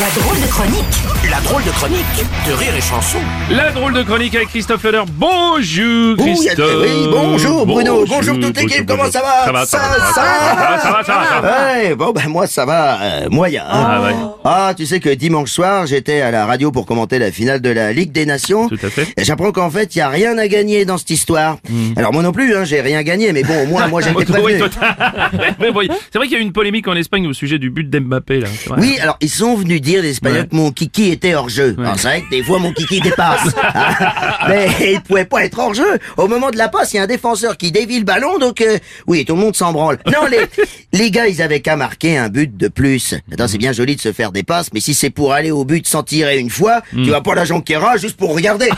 La drôle de chronique La drôle de chronique de Rire et Chanson. La drôle de chronique avec Christophe Leder. Bonjour Christophe. oui, bonjour Bruno, bonjour toute l'équipe, bonjour, comment ça va? Ça va, ça va, Ça- ça va, ça va, ça va, ça va. Ouais, bon ben moi ça va euh, moyen. hein. Ah ouais. Ah, tu sais que dimanche soir, j'étais à la radio pour commenter la finale de la Ligue des Nations. Tout à fait. Et j'apprends qu'en fait, il y a rien à gagner dans cette histoire. Alors moi non plus, hein, j'ai rien gagné, mais bon, au moins moi j'ai été Oui, prévenu. C'est vrai qu'il y a eu une polémique en Espagne au sujet du but d'Mbappé là. Oui, alors ils sont venus dire les Espagnols Ouais. que mon kiki était hors jeu. Ouais. C'est vrai que des fois mon kiki dépasse. Mais il pouvait pas être hors jeu. Au moment de la passe, il y a un défenseur qui dévie le ballon, donc euh, oui, tout le monde s'en branle. Non, les, les gars, ils avaient qu'à marquer un but de plus. Attends, c'est bien joli de se faire des passes, mais si c'est pour aller au but sans tirer une fois, Hmm. tu vas pas la jonquera juste pour regarder.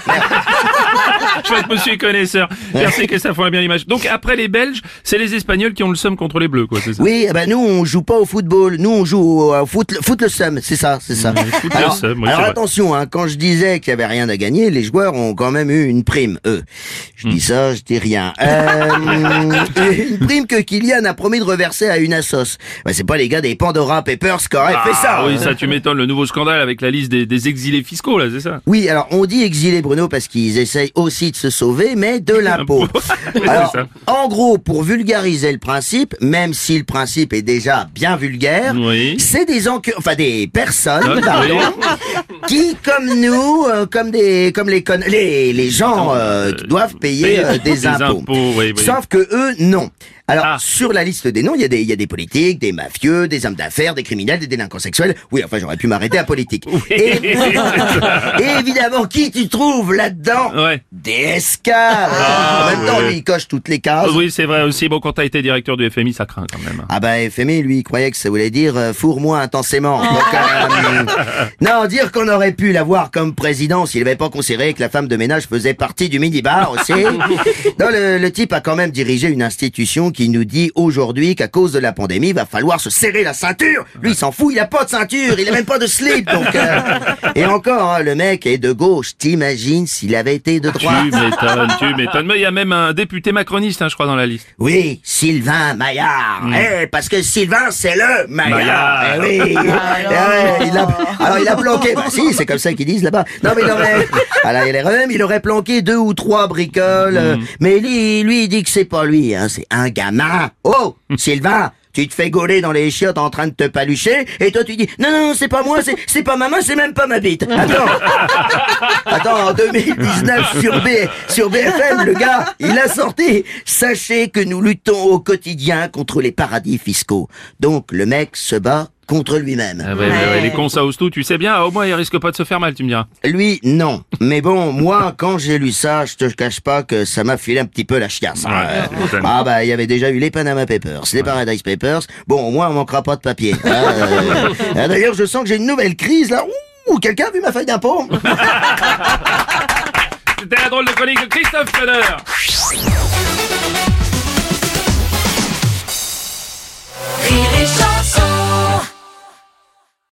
Je vois que monsieur est connaisseur. Merci que ça fera bien l'image. Donc après les Belges, c'est les Espagnols qui ont le seum contre les Bleus quoi, c'est ça? Oui, eh ben nous on joue pas au football, nous on joue au, au foot, foot le seum, c'est ça, c'est ça. foot le alors seum, oui, alors c'est vrai. attention, hein, quand je disais qu'il y avait rien à gagner, les joueurs ont quand même eu une prime, eux. Je Hmm. dis ça, je dis rien. Euh, une prime que Kylian a promis de reverser à une assos. Ben, c'est pas les gars des Pandora Papers qui auraient fait ça. Ah oui, ça tu m'étonnes, le nouveau scandale avec la liste des, des exilés fiscaux là, c'est ça? Oui, alors on dit exilé Bruno parce qu'ils essayent aussi de se sauver, mais de l'impôt. Alors, en gros, pour vulgariser le principe, même si le principe est déjà bien vulgaire, Oui. c'est des encu- enfin des personnes, Ah, pardon, qui, comme nous, euh, comme des, comme les con- les, les gens euh, qui doivent payer euh, des, impôts. oui, oui. Sauf que eux, non. Alors, Ah. sur la liste des noms, il y, a des, il y a des politiques, des mafieux, des hommes d'affaires, des criminels, des délinquants sexuels. Oui, enfin, j'aurais pu m'arrêter à politique. Et, et évidemment, qui tu trouves là-dedans Ouais. Des escars Ah, En même temps, ouais. lui, il coche toutes les cases. Oui, c'est vrai aussi. Bon, quand t'as été directeur du FMI, ça craint quand même. Ah bah FMI, lui, il croyait que ça voulait dire euh, fourre-moi intensément. Donc, euh, non, dire qu'on aurait pu l'avoir comme président s'il n'avait pas considéré que la femme de ménage faisait partie du minibar aussi. Non, le, le type a quand même dirigé une institution qui nous dit aujourd'hui qu'à cause de la pandémie, il va falloir se serrer la ceinture. Lui, il s'en fout, il a pas de ceinture, il a même pas de slip. Donc, euh, et encore, hein, le mec est de gauche. T'imagines s'il avait été de droite? Tu m'étonnes, tu m'étonnes. Mais il y a même un député macroniste, hein, je crois, dans la liste. Oui, Sylvain Maillard. Eh, parce que Sylvain, c'est le Maillard. Maillard. Eh oui. Eh ouais, il a, alors il a planqué. Bah si, c'est comme ça qu'ils disent là-bas. Non mais il aurait, alors il aurait même, il aurait planqué deux ou trois bricoles. euh, Mais lui, lui, il dit que c'est pas lui. Hein, c'est un gamin. Oh, Sylvain. Tu te fais gauler dans les chiottes en train de te palucher, et toi tu dis non non non c'est pas moi c'est pas ma main c'est même pas ma bite. Attends attends en 2019 sur B sur BFM le gars il a sorti sachez que nous luttons au quotidien contre les paradis fiscaux. Donc le mec se bat contre lui-même. Ah ouais, ouais, ouais, les cons, ça ose tout. Tu sais bien, au moins, il risque pas de se faire mal, tu me diras. Lui, non. Mais bon, moi, quand j'ai lu ça, je te cache pas que ça m'a filé un petit peu la chiasse. hein. Euh, ah bah, il y avait déjà eu les Panama Papers, les Paradise Papers. Bon, au moins, on manquera pas de papier. hein, euh. Ah, D'ailleurs, je sens que j'ai une nouvelle crise, là. Ouh, quelqu'un a vu ma feuille d'impôt? C'était la drôle de chronique de Christophe Feder.